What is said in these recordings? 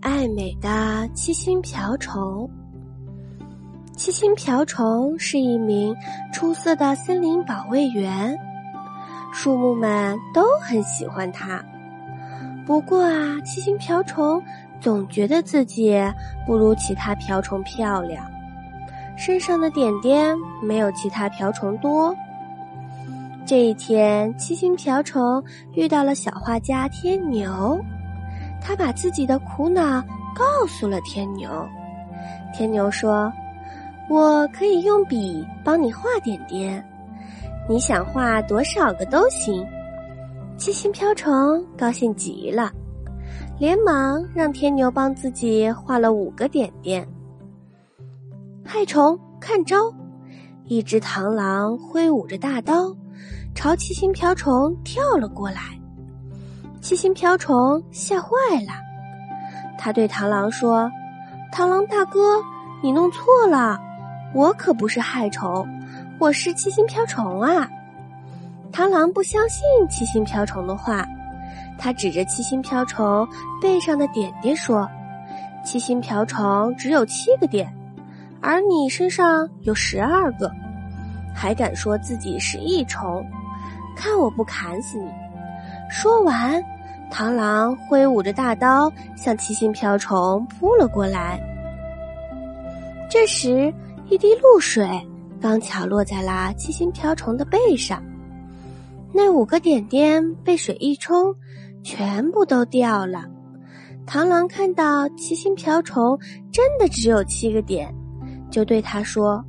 爱美的七星瓢虫。七星瓢虫是一名出色的森林保卫员，树木们都很喜欢它。不过啊，七星瓢虫总觉得自己不如其他瓢虫漂亮，身上的点点没有其他瓢虫多。这一天，七星瓢虫遇到了小画家天牛。他把自己的苦恼告诉了天牛。天牛说：“我可以用笔帮你画点点，你想画多少个都行。”七星瓢虫高兴极了，连忙让天牛帮自己画了五个点点。害虫看招！一只螳螂挥舞着大刀，朝七星瓢虫跳了过来。七星瓢虫吓坏了，他对螳螂说：“螳螂大哥，你弄错了，我可不是害虫，我是七星瓢虫啊！”螳螂不相信七星瓢虫的话，他指着七星瓢虫背上的点点说：“七星瓢虫只有七个点，而你身上有十二个，还敢说自己是益虫？看我不砍死你！”说完，螳螂挥舞着大刀向七星瓢虫扑了过来。这时，一滴露水刚巧落在了七星瓢虫的背上，那五个点点被水一冲，全部都掉了。螳螂看到七星瓢虫真的只有七个点，就对他说：“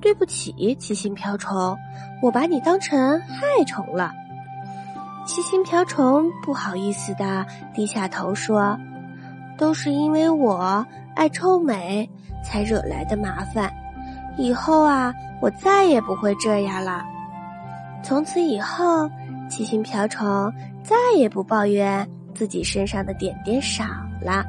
对不起，七星瓢虫，我把你当成害虫了。”七星瓢虫不好意思的低下头说：“都是因为我爱臭美才惹来的麻烦，以后啊，我再也不会这样了。”从此以后，七星瓢虫再也不抱怨自己身上的点点少了。